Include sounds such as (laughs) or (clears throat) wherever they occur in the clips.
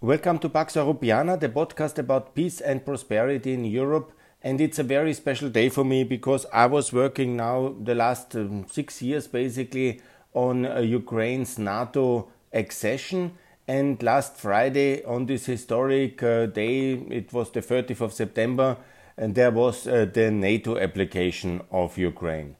Welcome to Pax Europiana, the podcast about peace and prosperity in Europe. And it's a very special day for me because I was working now the last um, six years basically on uh, Ukraine's NATO accession. And last Friday, on this historic uh, day, it was the 30th of September, and there was uh, the NATO application of Ukraine.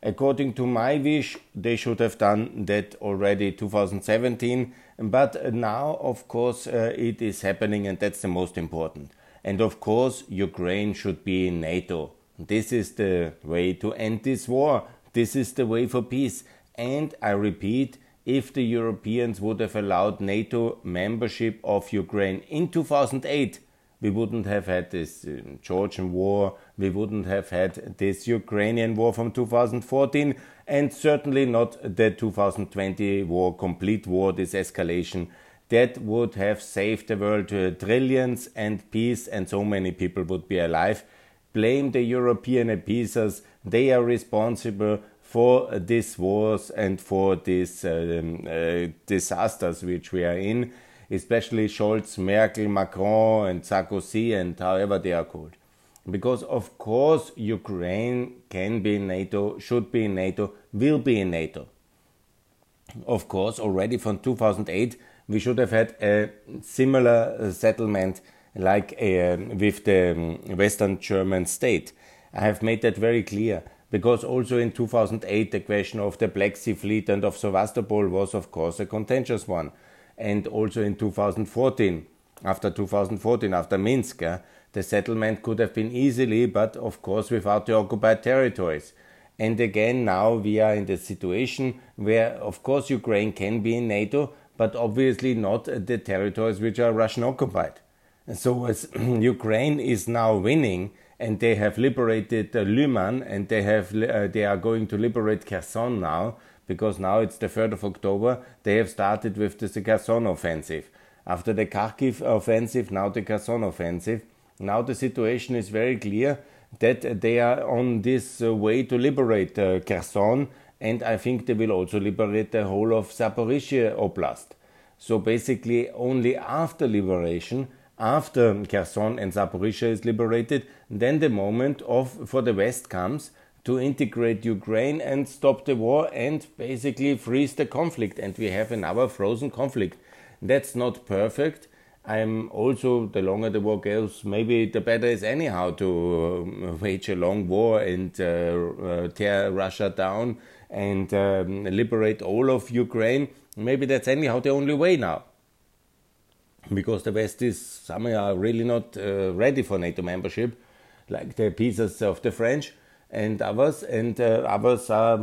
According to my wish, they should have done that already 2017 but now, of course, uh, it is happening, and that's the most important. And of course, Ukraine should be in NATO. This is the way to end this war. This is the way for peace. And I repeat, if the Europeans would have allowed NATO membership of Ukraine in 2008, we wouldn't have had this uh, Georgian war, we wouldn't have had this Ukrainian war from 2014, and certainly not the 2020 war, complete war, this escalation. That would have saved the world to trillions and peace, and so many people would be alive. Blame the European appeasers, they are responsible for these wars and for these um, uh, disasters which we are in especially Scholz, Merkel, Macron, and Sarkozy, and however they are called. Because, of course, Ukraine can be in NATO, should be in NATO, will be in NATO. Of course, already from 2008, we should have had a similar uh, settlement like uh, with the um, Western German state. I have made that very clear because also in 2008 the question of the Black Sea Fleet and of Sevastopol was of course a contentious one and also in 2014. After 2014, after Minsk, uh, the settlement could have been easily, but of course without the occupied territories. And again, now we are in the situation where, of course, Ukraine can be in NATO, but obviously not the territories which are Russian occupied. So, as (clears throat) Ukraine is now winning, and they have liberated uh, Lyman, and they have uh, they are going to liberate Kherson now, because now it's the 3rd of October, they have started with the Kherson offensive. After the Kharkiv offensive, now the Kherson offensive. Now the situation is very clear that they are on this uh, way to liberate uh, Kherson, and I think they will also liberate the whole of Zaporizhia Oblast. So basically, only after liberation, after Kherson and Zaporizhia is liberated, then the moment of for the West comes to integrate Ukraine and stop the war and basically freeze the conflict. And we have another frozen conflict. That's not perfect. I'm also, the longer the war goes, maybe the better is anyhow to uh, wage a long war and uh, uh, tear Russia down and um, liberate all of Ukraine. Maybe that's anyhow the only way now. Because the West is somehow really not uh, ready for NATO membership, like the pieces of the French and others, and uh, others are,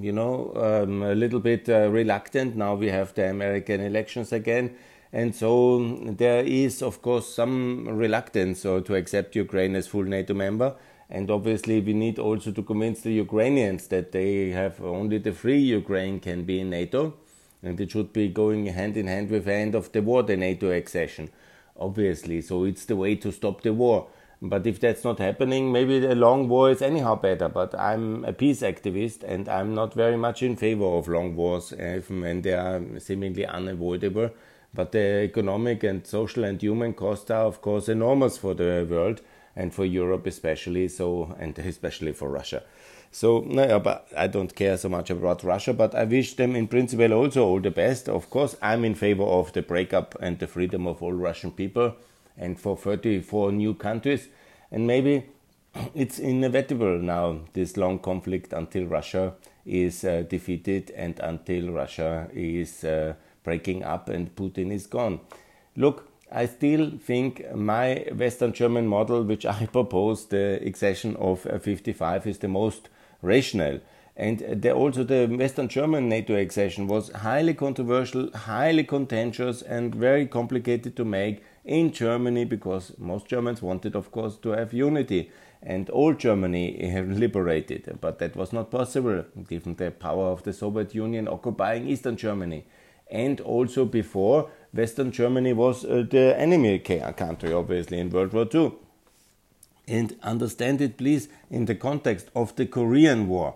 you know, um, a little bit uh, reluctant. Now we have the American elections again, and so there is, of course, some reluctance uh, to accept Ukraine as full NATO member. And obviously, we need also to convince the Ukrainians that they have only the free Ukraine can be in NATO, and it should be going hand in hand with the end of the war, the NATO accession. Obviously, so it's the way to stop the war. But if that's not happening, maybe a long war is anyhow better. But I'm a peace activist and I'm not very much in favor of long wars, even when they are seemingly unavoidable. But the economic and social and human costs are, of course, enormous for the world and for Europe especially. So, and especially for Russia. So, no, but I don't care so much about Russia, but I wish them in principle also all the best. Of course, I'm in favor of the breakup and the freedom of all Russian people and for 34 new countries. And maybe (clears throat) it's inevitable now, this long conflict until Russia is uh, defeated and until Russia is uh, breaking up and Putin is gone. Look, I still think my Western German model, which I (laughs) propose, the accession of uh, 55, is the most rational. And the, also the Western German NATO accession was highly controversial, highly contentious, and very complicated to make in Germany because most Germans wanted, of course, to have unity and all Germany (laughs) liberated. But that was not possible given the power of the Soviet Union occupying Eastern Germany. And also before, Western Germany was uh, the enemy country, obviously, in World War II. And understand it, please, in the context of the Korean War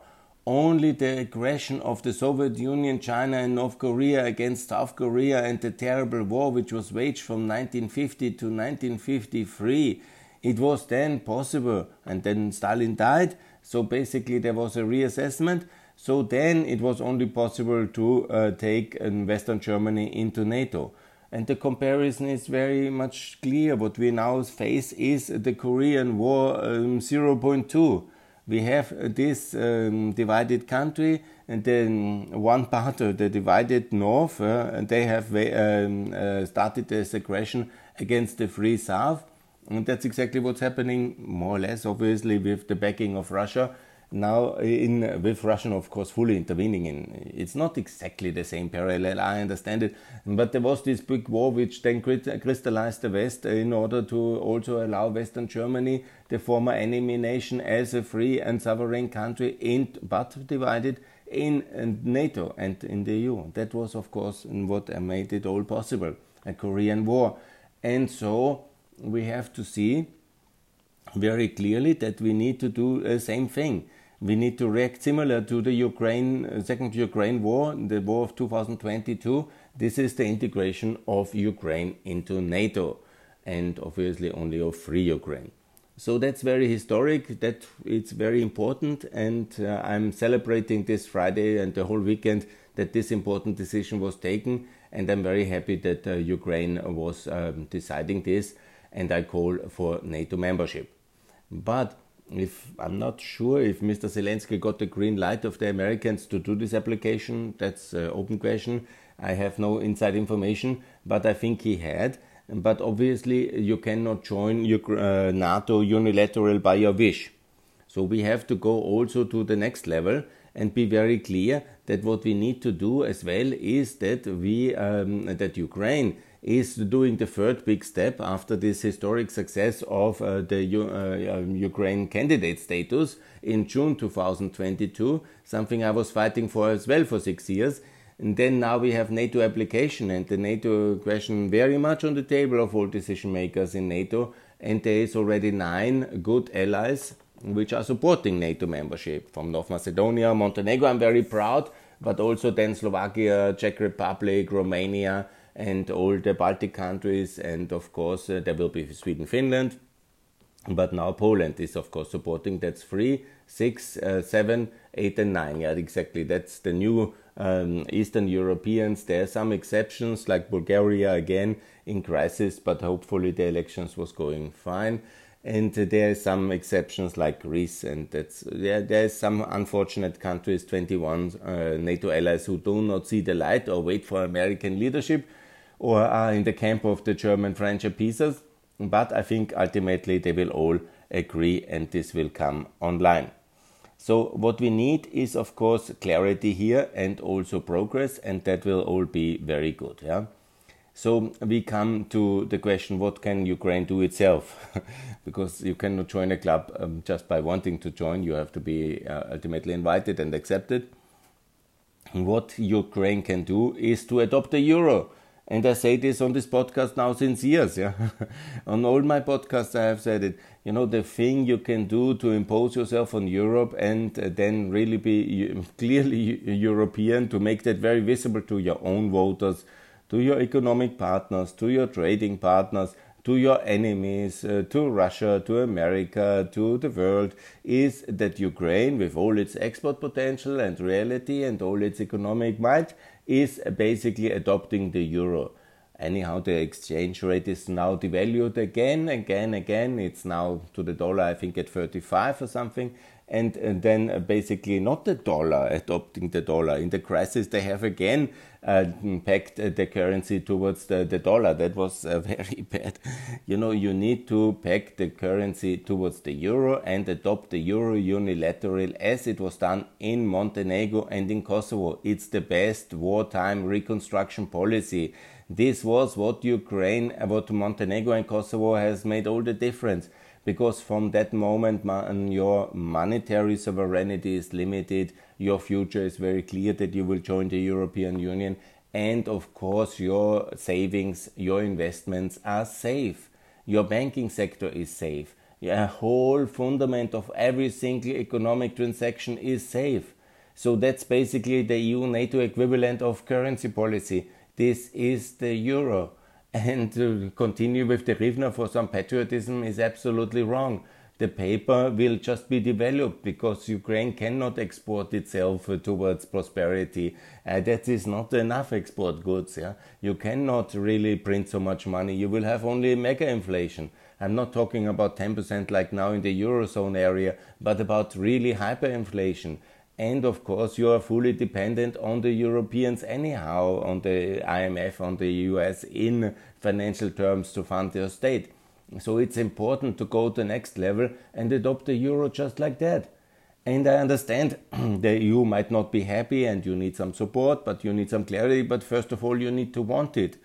only the aggression of the Soviet Union, China, and North Korea against South Korea and the terrible war which was waged from 1950 to 1953. It was then possible, and then Stalin died, so basically there was a reassessment. So then it was only possible to uh, take uh, Western Germany into NATO. And the comparison is very much clear. What we now face is the Korean War um, 0.2. We have this um, divided country, and then one part of the divided north, uh, they have um, uh, started this aggression against the free south. And that's exactly what's happening, more or less, obviously, with the backing of Russia now, in with Russian, of course, fully intervening in, it's not exactly the same parallel. I understand it, but there was this big war which then crystallized the West in order to also allow Western Germany, the former enemy nation, as a free and sovereign country, in but divided in NATO and in the EU. That was, of course, what made it all possible. A Korean War, and so we have to see very clearly that we need to do the same thing we need to react similar to the Ukraine uh, second Ukraine war, the war of 2022. This is the integration of Ukraine into NATO, and obviously only of free Ukraine. So that's very historic. That it's very important, and uh, I'm celebrating this Friday and the whole weekend that this important decision was taken. And I'm very happy that uh, Ukraine was um, deciding this, and I call for NATO membership. But if I'm not sure if Mr. Zelensky got the green light of the Americans to do this application. That's an open question. I have no inside information, but I think he had. But obviously, you cannot join uh, NATO unilateral by your wish. So we have to go also to the next level and be very clear that what we need to do as well is that we um, that Ukraine is doing the third big step after this historic success of uh, the U- uh, um, Ukraine candidate status in June 2022, something I was fighting for as well for six years. And then now we have NATO application and the NATO question very much on the table of all decision makers in NATO. And there is already nine good allies which are supporting NATO membership from North Macedonia, Montenegro. I'm very proud, but also then Slovakia, Czech Republic, Romania, and all the Baltic countries, and of course uh, there will be Sweden, Finland. But now Poland is of course supporting. That's three, six, uh, seven, eight, and nine. Yeah, exactly. That's the new um, Eastern Europeans. There are some exceptions, like Bulgaria again in crisis, but hopefully the elections was going fine and uh, there are some exceptions like Greece, and that's there. Are some unfortunate countries, 21 uh, NATO allies, who do not see the light or wait for American leadership, or are in the camp of the German French appeasers. But I think ultimately they will all agree and this will come online. So, what we need is, of course, clarity here and also progress, and that will all be very good. Yeah. So we come to the question: What can Ukraine do itself? (laughs) because you cannot join a club um, just by wanting to join. You have to be uh, ultimately invited and accepted. What Ukraine can do is to adopt the euro and I say this on this podcast now since years. Yeah, (laughs) on all my podcasts I have said it. You know, the thing you can do to impose yourself on Europe and then really be clearly (laughs) European to make that very visible to your own voters, to your economic partners, to your trading partners, to your enemies, uh, to Russia, to America, to the world, is that Ukraine, with all its export potential and reality and all its economic might, is basically adopting the euro. Anyhow, the exchange rate is now devalued again, again, again. It's now to the dollar, I think, at 35 or something and, and then uh, basically not the dollar adopting the dollar. In the crisis, they have again uh, pegged uh, the currency towards the, the dollar. That was uh, (laughs) very bad. You know, you need to peg the currency towards the euro and adopt the euro unilateral as it was done in Montenegro and in Kosovo. It's the best wartime reconstruction policy. This was what Ukraine, uh, what Montenegro and Kosovo has made all the difference because from that moment your monetary sovereignty is limited your future is very clear that you will join the european union. And of course your savings your investments are safe. Your banking sector is safe. A whole fundament of every single economic transaction is safe. So that's basically the EU NATO equivalent of currency policy. This is the euro. (laughs) And to continue with the Hryvnia for some patriotism is absolutely wrong the paper will just be developed because Ukraine cannot export itself towards prosperity. Uh, that is not enough export goods. Yeah? You cannot really print so much money. You will have only mega inflation. I'm not talking about 10% like now in the Eurozone area, but about really hyperinflation. And of course, you are fully dependent on the Europeans anyhow, on the IMF, on the US in financial terms to fund your state. So it's important to go to the next level and adopt the euro just like that. And I understand (clears throat) the EU might not be happy and you need some support, but you need some clarity. But first of all, you need to want it.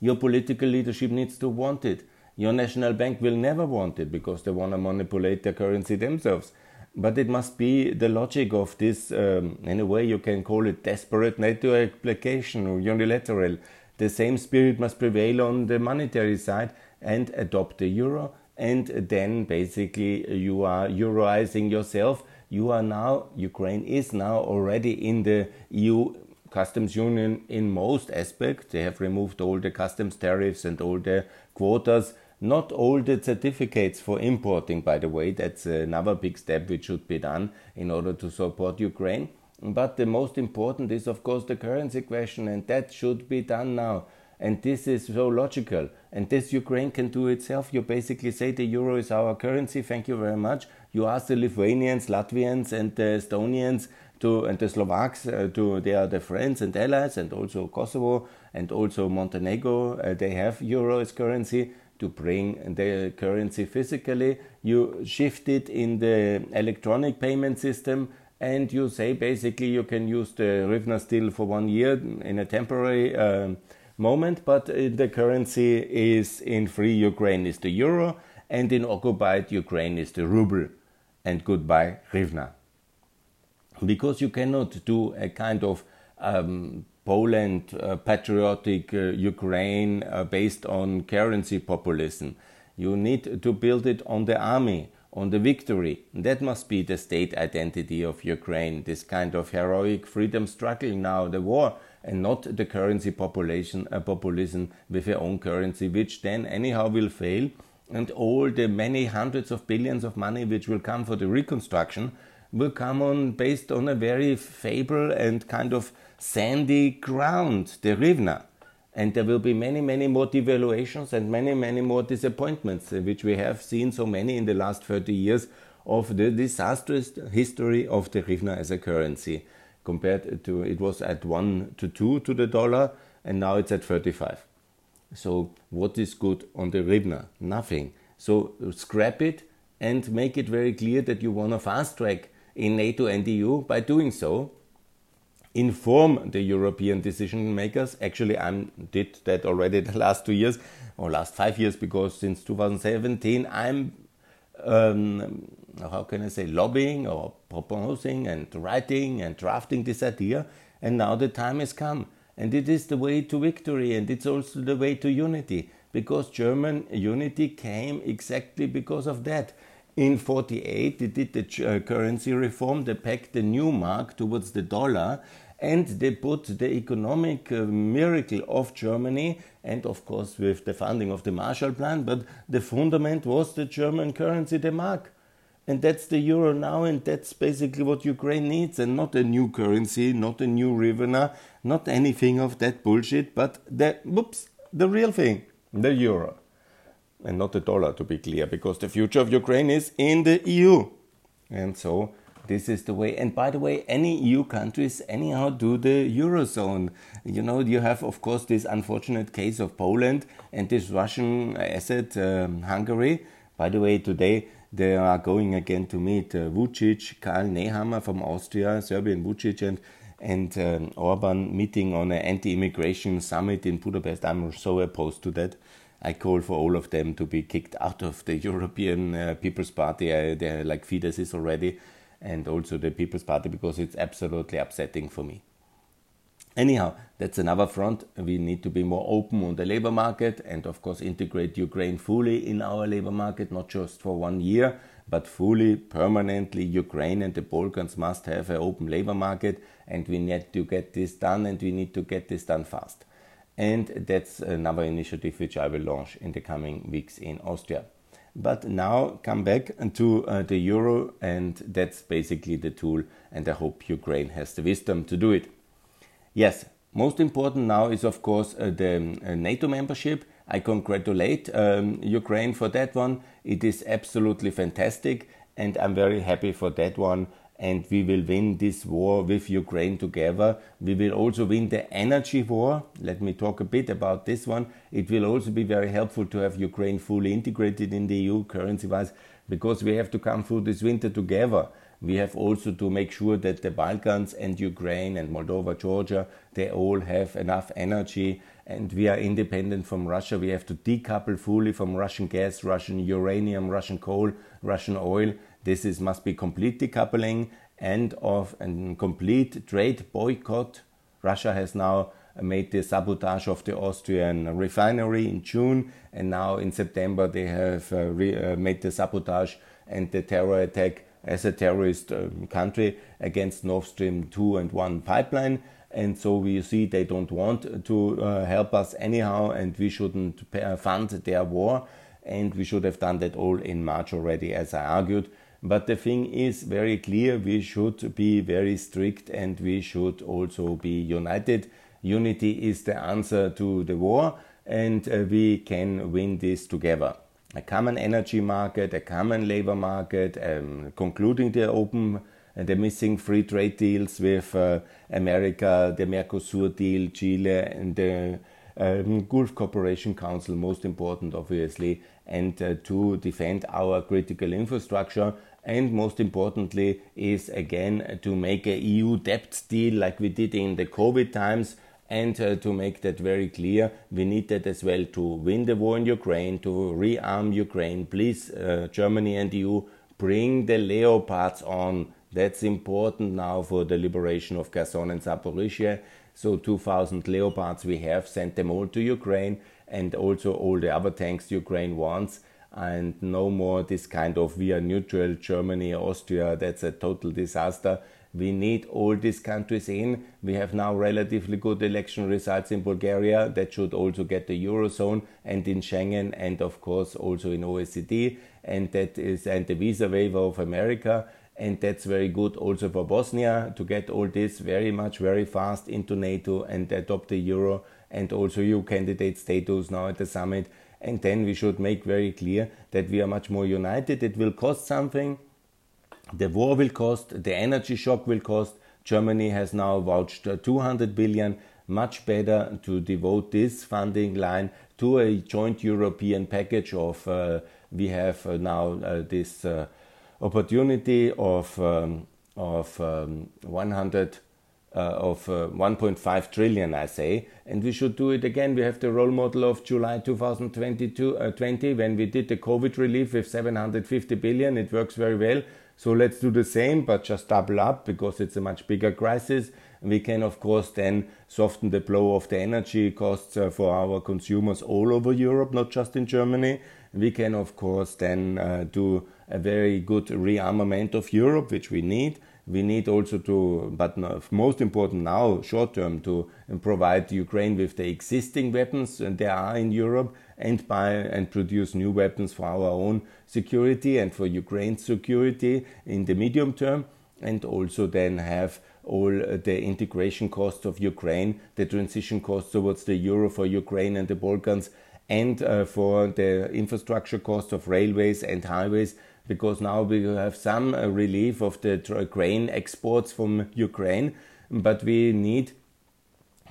Your political leadership needs to want it. Your national bank will never want it because they want to manipulate their currency themselves. But it must be the logic of this, um, in a way you can call it desperate NATO application or unilateral. The same spirit must prevail on the monetary side and adopt the euro. And then basically you are euroizing yourself. You are now ukraine is now already in the eu customs union in most aspects. They have removed all the customs tariffs and all the quotas. Not all the certificates for importing by the way. That's another big step which should be done in order to support ukraine. But the most important is of course the currency question and that should be done now and this is so logical. And this Ukraine can do itself. You basically say the euro is our currency. Thank you very much. You ask the Lithuanians, Latvians, and the Estonians to and the Slovaks uh, to they are the friends and allies, and also Kosovo and also Montenegro. Uh, they have euro as currency to bring the currency physically. You shift it in the electronic payment system and you say basically you can use the hryvnia still for one year in a temporary um, moment, but uh, the currency is in free Ukraine is the euro, and in occupied Ukraine is the ruble. And goodbye, hryvnia. Because you cannot do a kind of um, Poland uh, patriotic uh, Ukraine uh, based on currency populism. You need to build it on the army, on the victory. That must be the state identity of Ukraine, this kind of heroic freedom struggle now, the war and not the currency population uh, populism with their own currency, which then anyhow will fail, and all the many hundreds of billions of money which will come for the reconstruction will come on based on a very fable and kind of sandy ground, the hryvnia. And there will be many, many more devaluations and many, many more disappointments, uh, which we have seen so many in the last 30 years of the disastrous history of the hryvnia as a currency compared to it was at 1 to 2 to the dollar and now it's at 35 so what is good on the hryvnia nothing. So scrap it and make it very clear that you want to fast track in nato and eu by doing so. Inform the european decision makers. Actually i did that already (laughs) the last two years or last five years because since 2017 i'm um, how can I say, lobbying or proposing and writing and drafting this idea. And now the time has come. And it is the way to victory and it's also the way to unity because German unity came exactly because of that. In 48, they did the uh, currency reform, they pegged the new mark towards the dollar, and they put the economic uh, miracle of Germany, and of course with the funding of the Marshall Plan, but the fundament was the German currency, the mark. And that's the euro now, and that's basically what Ukraine needs, and not a new currency, not a new hryvnia, not anything of that bullshit, but the, whoops, the real thing, the euro. And not the dollar, to be clear, because the future of Ukraine is in the EU. And so this is the way. And by the way, any EU countries anyhow do the eurozone. You know, you have of course this unfortunate case of Poland and this Russian asset um, Hungary. By the way, today they are going again to meet uh, Vucic, Karl Nehammer from Austria, Serbian Vucic, and and um, Orban meeting on an anti-immigration summit in Budapest. I'm so opposed to that. I call for all of them to be kicked out of the European uh, People's Party. They're like Fidesz is already and also the People's Party because it's absolutely upsetting for me. Anyhow, that's another front. We need to be more open on the labor market and, of course, integrate Ukraine fully in our labor market, not just for one year, but fully, permanently, Ukraine and the Balkans must have an open labor market, and we need to get this done, and we need to get this done fast. And that's another initiative which I will launch in the coming weeks in Austria. But now come back to uh, the euro, and that's basically the tool. And I hope Ukraine has the wisdom to do it. Yes, most important now is, of course, uh, the uh, NATO membership. I congratulate um, Ukraine for that one. It is absolutely fantastic, and I'm very happy for that one and we will win this war with Ukraine together. We will also win the energy war. Let me talk a bit about this one. It will also be very helpful to have Ukraine fully integrated in the EU currency wise because we have to come through this winter together. We have also to make sure that the Balkans and Ukraine and Moldova, Georgia, they all have enough energy and we are independent from Russia. We have to decouple fully from Russian gas, Russian uranium, Russian coal, Russian oil this is must be complete decoupling and of a complete trade boycott. Russia has now made the sabotage of the Austrian refinery in June, and now in September they have uh, re, uh, made the sabotage and the terror attack as a terrorist um, country against Nord Stream 2 and 1 pipeline. And so we see they don't want to uh, help us anyhow, and we shouldn't fund their war. And we should have done that all in March already, as I argued. But the thing is very clear we should be very strict and we should also be united. Unity is the answer to the war, and uh, we can win this together. A common energy market, a common labor market, um, concluding the open and uh, the missing free trade deals with uh, America, the Mercosur deal, Chile, and the um, Gulf Cooperation Council, most important, obviously, and uh, to defend our critical infrastructure. And most importantly is again to make a EU debt deal like we did in the COVID times. And uh, to make that very clear we need that as well to win the war in Ukraine to rearm Ukraine. Please uh, Germany and EU bring the leopards on that's important now for the liberation of Kherson and Zaporizhia. So 2000 leopards we have sent them all to Ukraine and also all the other tanks Ukraine wants. And no more this kind of we are neutral Germany, Austria, that's a total disaster. We need all these countries in. We have now relatively good election results in Bulgaria. That should also get the Eurozone and in Schengen and of course also in OECD and that is and the visa waiver of America and that's very good also for Bosnia to get all this very much very fast into NATO and adopt the euro and also EU candidate status now at the summit and then we should make very clear that we are much more united. It will cost something. The war will cost, the energy shock will cost. Germany has now vouched 200 billion. Much better to devote this funding line to a joint European package of. Uh, we have uh, now uh, this uh, opportunity of um, of um, 100 uh, of uh, 1.5 trillion, I say, and we should do it again. We have the role model of July 2022 uh, 20 when we did the COVID relief with 750 billion. It works very well. So let's do the same, but just double up because it's a much bigger crisis. We can, of course, then soften the blow of the energy costs uh, for our consumers all over Europe, not just in Germany. We can, of course, then uh, do a very good rearmament of Europe, which we need. We need also to, but most important now, short term, to provide Ukraine with the existing weapons there are in Europe and buy and produce new weapons for our own security and for Ukraine's security in the medium term, and also then have all the integration costs of Ukraine, the transition costs towards the euro for Ukraine and the Balkans, and uh, for the infrastructure costs of railways and highways because now we have some uh, relief of the grain exports from Ukraine, but we need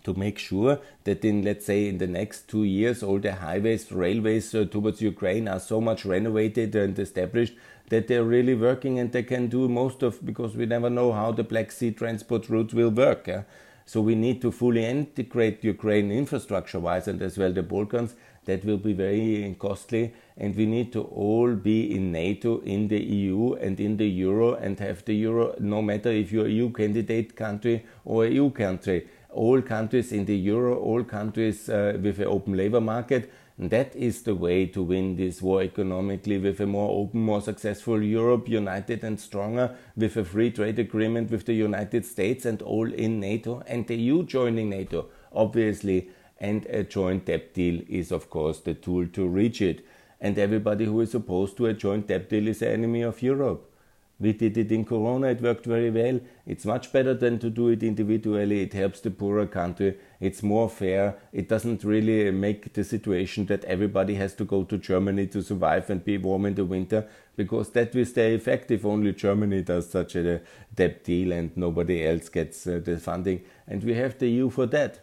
to make sure that in let's say in the next two years all the highways railways uh, towards ukraine are so much renovated and established that they're really working and they can do most of because we never know how the black sea transport route will work yeah? so we need to fully integrate ukraine infrastructure wise and as well the balkans that will be very costly and we need to all be in NATO, in the EU and in the euro and have the euro no matter if you're a EU candidate country or a EU country. all countries in the euro, all countries uh, with an open labor market. And that is the way to win this war economically with a more open, more successful Europe, united and stronger, with a free trade agreement with the United States and all in NATO, and the EU joining NATO, obviously. And a joint debt deal is, of course, the tool to reach it. And everybody who is opposed to a joint debt deal is an enemy of Europe. We did it in Corona, it worked very well. It's much better than to do it individually. It helps the poorer country. It's more fair. It doesn't really make the situation that everybody has to go to Germany to survive and be warm in the winter, because that will stay effective. Only Germany does such a debt deal and nobody else gets uh, the funding. And we have the EU for that.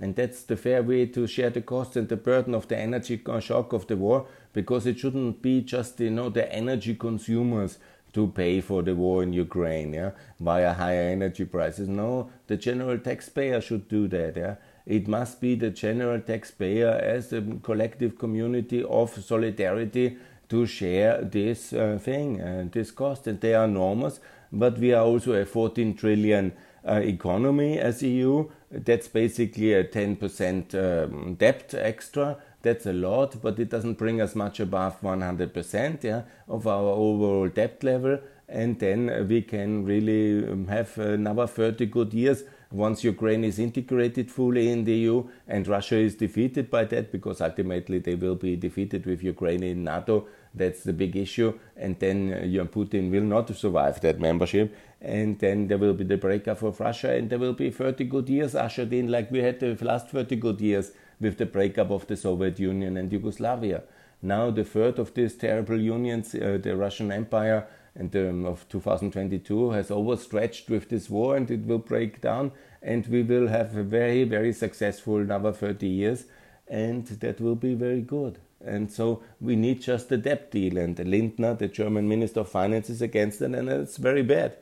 And that's the fair way to share the cost and the burden of the energy shock of the war, because it shouldn't be just you know the energy consumers to pay for the war in Ukraine, yeah, via higher energy prices. No, the general taxpayer should do that, yeah. It must be the general taxpayer as a collective community of solidarity to share this uh, thing, uh, this cost, and they are enormous. But we are also a 14 trillion economy as EU. That's basically a 10% um, debt extra that's a lot, but it doesn't bring us much above 100% yeah, of our overall debt level. And then we can really um, have another 30 good years once Ukraine is integrated fully in the EU and Russia is defeated by that, because ultimately they will be defeated with Ukraine in NATO. That's the big issue. And then uh, Putin will not survive that membership. And then there will be the breakup of Russia, and there will be 30 good years ushered in, like we had the last 30 good years with the breakup of the Soviet Union and Yugoslavia. Now, the third of these terrible unions, uh, the Russian Empire, and um, of 2022 has overstretched with this war, and it will break down, and we will have a very, very successful another 30 years, and that will be very good. And so we need just a debt deal, and Lindner, the German Minister of Finance, is against it, and it's very bad.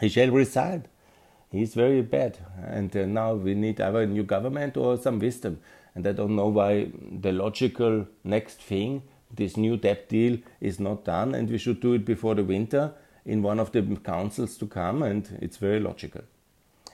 He shall resign he's very bad. And uh, now we need either a new government or some wisdom. And I don't know why the logical next thing, this new debt deal, is not done. And we should do it before the winter in one of the councils to come. And it's very logical.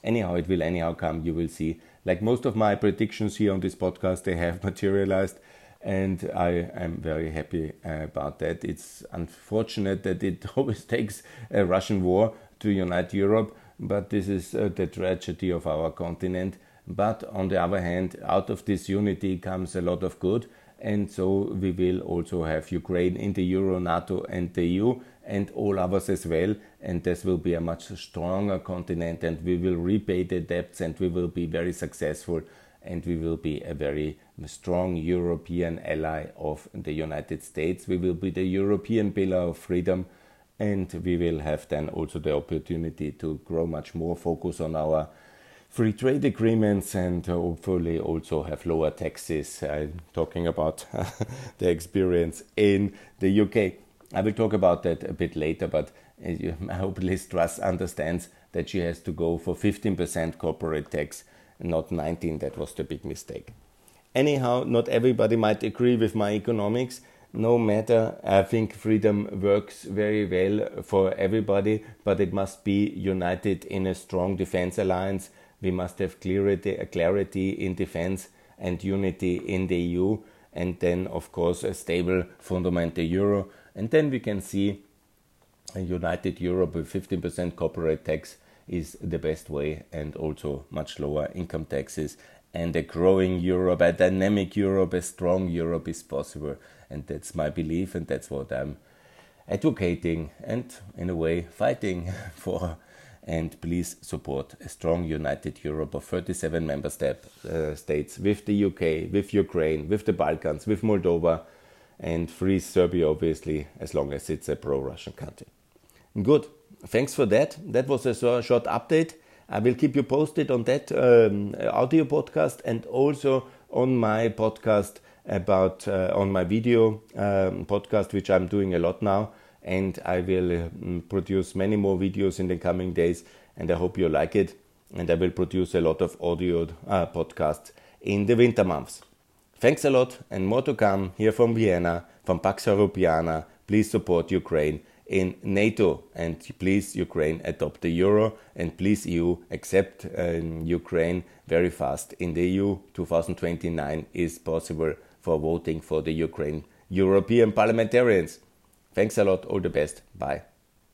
Anyhow, it will anyhow come, you will see. Like most of my predictions here on this podcast, they have (laughs) materialized. And I am very happy uh, about that. It's unfortunate that it (laughs) always takes a Russian war to unite Europe but this is uh, the tragedy of our continent. But on the other hand, out of this unity comes a lot of good, and so we will also have Ukraine in the Euro, NATO, and the EU, and all others as well. And this will be a much stronger continent, and we will repay the debts, and we will be very successful, and we will be a very strong European ally of the United States. We will be the European pillar of freedom and we will have then also the opportunity to grow much more focus on our free trade agreements and hopefully also have lower taxes. I'm talking about (laughs) the experience in the UK. I will talk about that a bit later, but uh, I hope Liz Truss understands that she has to go for 15% corporate tax, not 19. That was the big mistake. Anyhow, not everybody might agree with my economics no matter, I think freedom works very well for everybody, but it must be united in a strong defense alliance. We must have clarity, clarity in defense and unity in the EU, and then, of course, a stable fundamental euro. And then we can see a united Europe with 15% corporate tax is the best way, and also much lower income taxes. And a growing Europe, a dynamic Europe, a strong Europe is possible and that's my belief, and that's what I'm advocating and, in a way, fighting (laughs) for. And please support a strong, united Europe of 37 member step, uh, states with the UK, with Ukraine, with the Balkans, with Moldova, and free Serbia, obviously, as long as it's a pro Russian country. Good. Thanks for that. That was a short update. I will keep you posted on that um, audio podcast and also on my podcast about uh, on my video um, podcast, which I'm doing a lot now, and I will um, produce many more videos in the coming days, and I hope you like it. And I will produce a lot of audio uh, podcasts in the winter months. Thanks a lot, and more to come here from Vienna, from Pax Europiana. Please support Ukraine. in NATO. And please, Ukraine, adopt the euro. And please, EU, accept um, Ukraine very fast in the EU. 2029 is possible for voting for the Ukraine European parliamentarians. Thanks a lot. All the best. Bye.